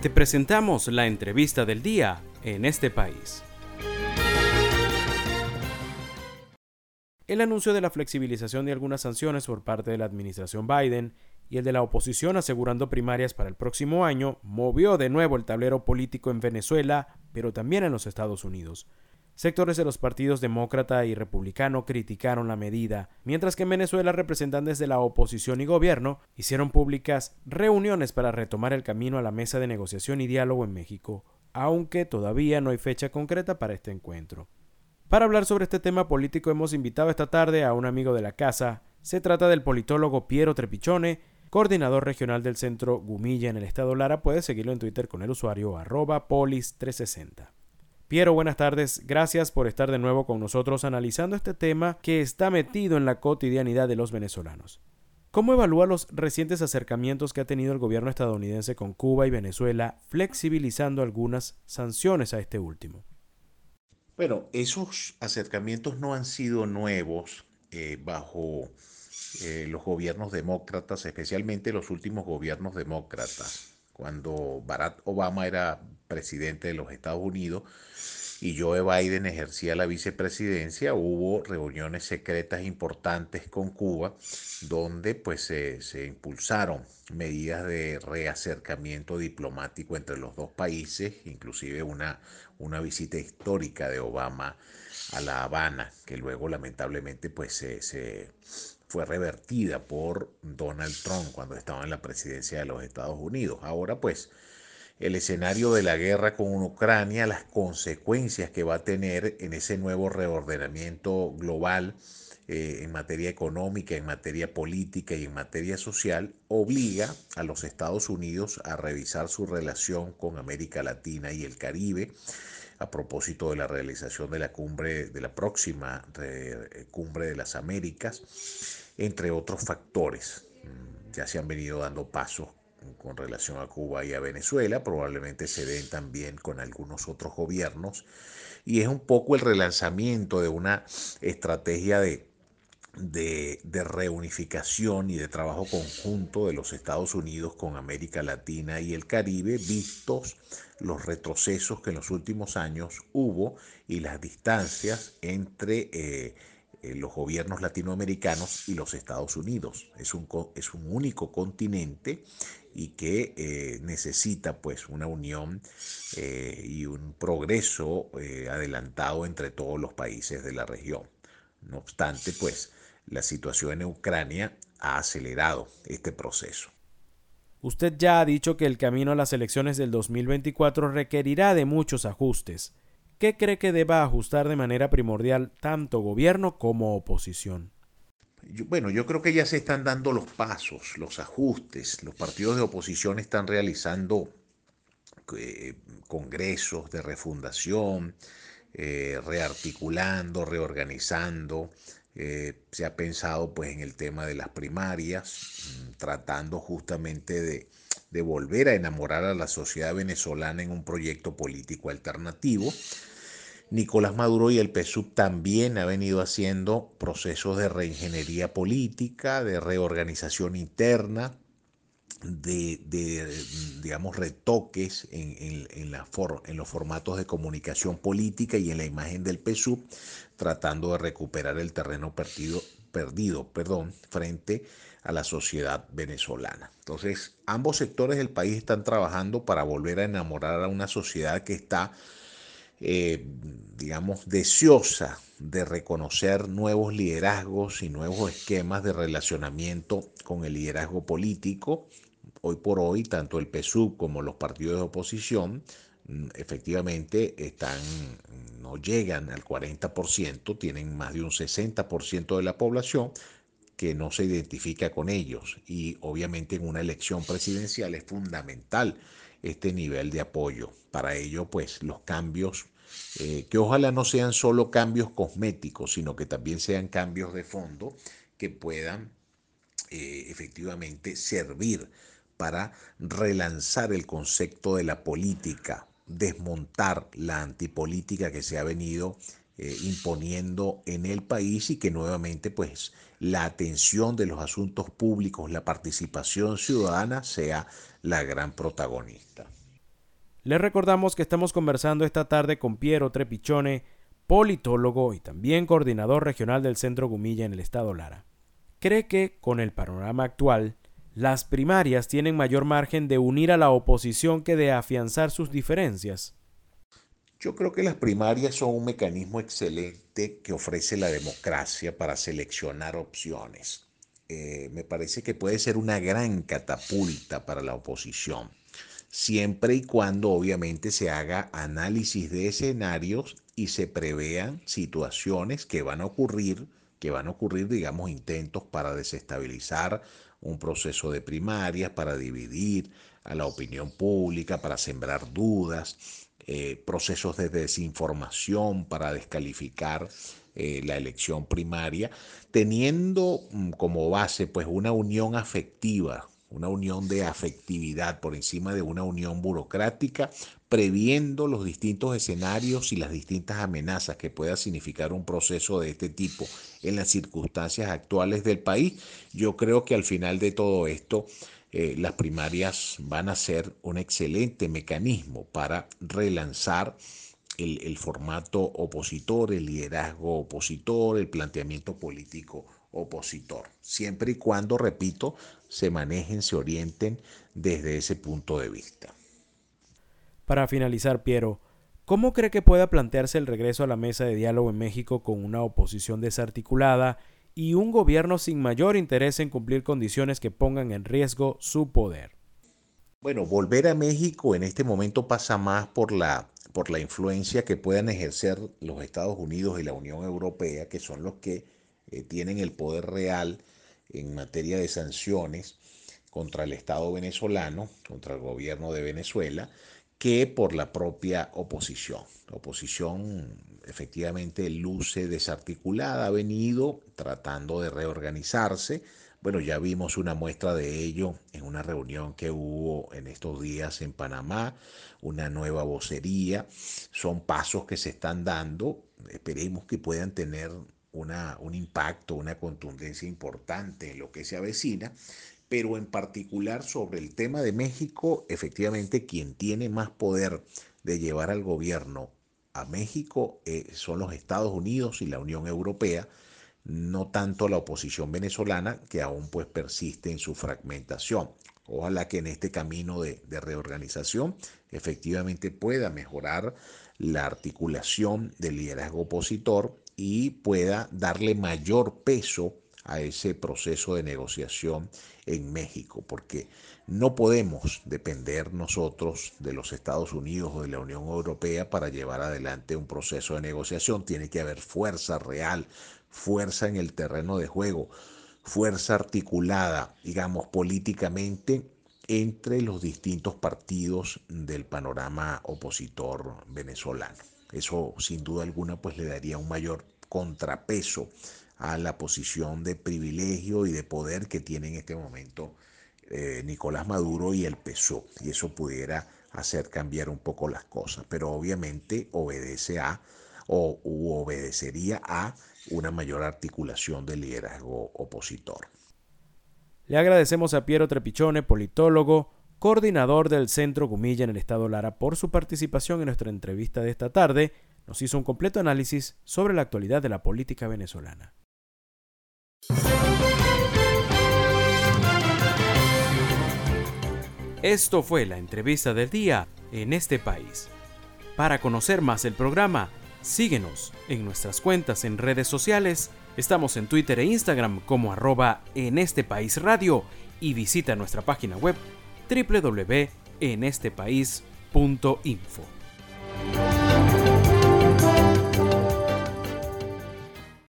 Te presentamos la entrevista del día en este país. El anuncio de la flexibilización de algunas sanciones por parte de la administración Biden y el de la oposición asegurando primarias para el próximo año movió de nuevo el tablero político en Venezuela, pero también en los Estados Unidos. Sectores de los partidos demócrata y republicano criticaron la medida, mientras que en Venezuela representantes de la oposición y gobierno hicieron públicas reuniones para retomar el camino a la mesa de negociación y diálogo en México, aunque todavía no hay fecha concreta para este encuentro. Para hablar sobre este tema político hemos invitado esta tarde a un amigo de la casa. Se trata del politólogo Piero Trepichone, coordinador regional del centro Gumilla en el estado Lara. Puede seguirlo en Twitter con el usuario arroba polis360. Piero, buenas tardes. Gracias por estar de nuevo con nosotros analizando este tema que está metido en la cotidianidad de los venezolanos. ¿Cómo evalúa los recientes acercamientos que ha tenido el gobierno estadounidense con Cuba y Venezuela, flexibilizando algunas sanciones a este último? Bueno, esos acercamientos no han sido nuevos eh, bajo eh, los gobiernos demócratas, especialmente los últimos gobiernos demócratas. Cuando Barack Obama era presidente de los Estados Unidos y Joe Biden ejercía la vicepresidencia, hubo reuniones secretas importantes con Cuba donde pues se, impulsaron medidas de reacercamiento diplomático entre los dos países, inclusive una, una visita histórica de Obama a La Habana, que luego lamentablemente pues se fue revertida por Donald Trump cuando estaba en la presidencia de los Estados Unidos. Ahora pues el escenario de la guerra con Ucrania, las consecuencias que va a tener en ese nuevo reordenamiento global eh, en materia económica, en materia política y en materia social, obliga a los Estados Unidos a revisar su relación con América Latina y el Caribe a propósito de la realización de la cumbre de la próxima eh, cumbre de las Américas, entre otros factores. Mm, ya se han venido dando pasos con relación a Cuba y a Venezuela, probablemente se den también con algunos otros gobiernos, y es un poco el relanzamiento de una estrategia de, de, reunificación y de trabajo conjunto de los Estados Unidos con América Latina y el Caribe, vistos los retrocesos que en los últimos años hubo y las distancias entre... Eh, eh, los gobiernos latinoamericanos y los Estados Unidos. Es un, es un único continente y que eh, necesita pues una unión y un progreso adelantado entre todos los países de la región. No obstante, pues la situación en Ucrania ha acelerado este proceso. Usted ya ha dicho que el camino a las elecciones del 2024 requerirá de muchos ajustes. ¿Qué cree que deba ajustar de manera primordial tanto gobierno como oposición? bueno, yo creo que ya se están dando los pasos, los ajustes. Los partidos de oposición están realizando eh, congresos de refundación, eh, rearticulando, reorganizando. Eh, se ha pensado pues en el tema de las primarias, mm, tratando justamente de, de volver a enamorar a la sociedad venezolana en un proyecto político alternativo. Nicolás Maduro y el PSUV también ha venido haciendo procesos de reingeniería política, de reorganización interna, de, digamos, retoques en, la en, los formatos de comunicación política y en la imagen del PSUV, tratando de recuperar el terreno perdido, perdido perdón, frente a la sociedad venezolana. Entonces, ambos sectores del país están trabajando para volver a enamorar a una sociedad que está eh, digamos, deseosa de reconocer nuevos liderazgos y nuevos esquemas de relacionamiento con el liderazgo político. Hoy por hoy, tanto el PSUV como los partidos de oposición mm, efectivamente están, no llegan al 40%, tienen más de un 60% de la población que no se identifica con ellos. Y obviamente en una elección presidencial es fundamental este nivel de apoyo. Para ello, pues los cambios, eh, que ojalá no sean solo cambios cosméticos, sino que también sean cambios de fondo que puedan eh, efectivamente servir para relanzar el concepto de la política, desmontar la antipolítica que se ha venido eh, imponiendo en el país y que nuevamente pues la atención de los asuntos públicos, la participación ciudadana sea la gran protagonista. Les recordamos que estamos conversando esta tarde con Piero Trepichone, politólogo y también coordinador regional del Centro Gumilla en el estado Lara. Cree que, con el panorama actual, las primarias tienen mayor margen de unir a la oposición que de afianzar sus diferencias. Yo creo que las primarias son un mecanismo excelente que ofrece la democracia para seleccionar opciones. Eh, me parece que puede ser una gran catapulta para la oposición, siempre y cuando obviamente se haga análisis de escenarios y se prevean situaciones que van a ocurrir, que van a ocurrir, digamos, intentos para desestabilizar un proceso de primarias, para dividir a la opinión pública, para sembrar dudas, eh, procesos de desinformación para descalificar eh, la elección primaria, teniendo mm, como base pues una unión afectiva, una unión de afectividad por encima de una unión burocrática, previendo los distintos escenarios y las distintas amenazas que pueda significar un proceso de este tipo en las circunstancias actuales del país. Yo creo que al final de todo esto, eh, las primarias van a ser un excelente mecanismo para relanzar el, formato opositor, el liderazgo opositor, el planteamiento político opositor, siempre y cuando, repito, se manejen, se orienten desde ese punto de vista. Para finalizar, Piero, ¿cómo cree que pueda plantearse el regreso a la mesa de diálogo en México con una oposición desarticulada y un gobierno sin mayor interés en cumplir condiciones que pongan en riesgo su poder. Bueno, volver a México en este momento pasa más por la, por la influencia que puedan ejercer los Estados Unidos y la Unión Europea, que son los que eh, tienen el poder real en materia de sanciones contra el Estado venezolano, contra el gobierno de Venezuela, que por la propia oposición. La oposición efectivamente luce desarticulada, ha venido tratando de reorganizarse. Bueno, ya vimos una muestra de ello en una reunión que hubo en estos días en Panamá, una nueva vocería. Son pasos que se están dando. Esperemos que puedan tener una, un impacto, una contundencia importante en lo que se avecina pero en particular sobre el tema de México, efectivamente quien tiene más poder de llevar al gobierno a México eh, son los Estados Unidos y la Unión Europea, no tanto la oposición venezolana que aún pues persiste en su fragmentación. Ojalá que en este camino de, de reorganización efectivamente pueda mejorar la articulación del liderazgo opositor y pueda darle mayor peso a ese proceso de negociación en México, porque no podemos depender nosotros de los Estados Unidos o de la Unión Europea para llevar adelante un proceso de negociación. Tiene que haber fuerza real, fuerza en el terreno de juego, fuerza articulada, digamos, políticamente entre los distintos partidos del panorama opositor venezolano. Eso sin duda alguna pues le daría un mayor contrapeso a la posición de privilegio y de poder que tiene en este momento eh, Nicolás Maduro y el PSOE. Y eso pudiera hacer cambiar un poco las cosas, pero obviamente obedece a o obedecería a una mayor articulación del liderazgo opositor. Le agradecemos a Piero Trepichone, politólogo, coordinador del Centro Gumilla en el Estado Lara, por su participación en nuestra entrevista de esta tarde. Nos hizo un completo análisis sobre la actualidad de la política venezolana. Esto fue la entrevista del día en este país. Para conocer más el programa, síguenos en nuestras cuentas en redes sociales. Estamos en Twitter e Instagram como arroba en este país radio y visita nuestra página web www.enestepaís.info.